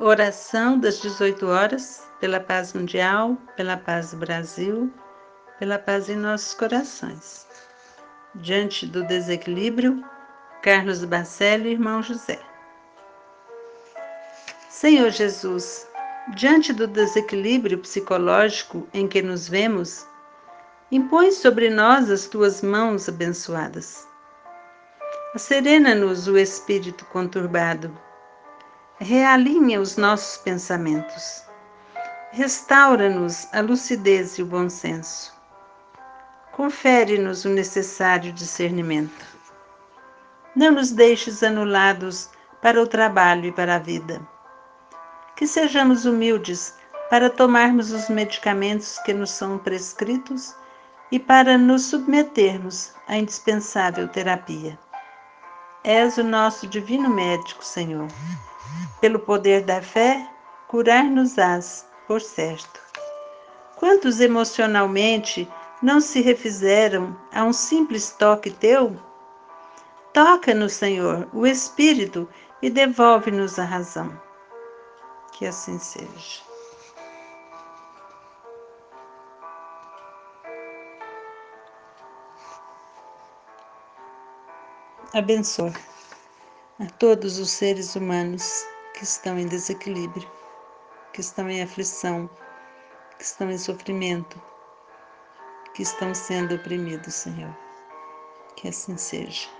Oração das 18 horas, pela paz mundial, pela paz do Brasil, pela paz em nossos corações. Diante do desequilíbrio, Carlos Bacelli, irmão José. Senhor Jesus, diante do desequilíbrio psicológico em que nos vemos, impõe sobre nós as tuas mãos abençoadas. Acerena-nos o espírito conturbado realinha os nossos pensamentos. Restaura-nos a lucidez e o bom senso. Confere-nos o necessário discernimento. Não nos deixes anulados para o trabalho e para a vida. Que sejamos humildes para tomarmos os medicamentos que nos são prescritos e para nos submetermos à indispensável terapia. És o nosso divino médico, Senhor pelo poder da fé, curar-nos-ás, por certo. Quantos emocionalmente não se refizeram a um simples toque teu? Toca-nos, Senhor, o Espírito e devolve-nos a razão. Que assim seja. Abençoe a todos os seres humanos que estão em desequilíbrio, que estão em aflição, que estão em sofrimento, que estão sendo oprimidos, Senhor. Que assim seja.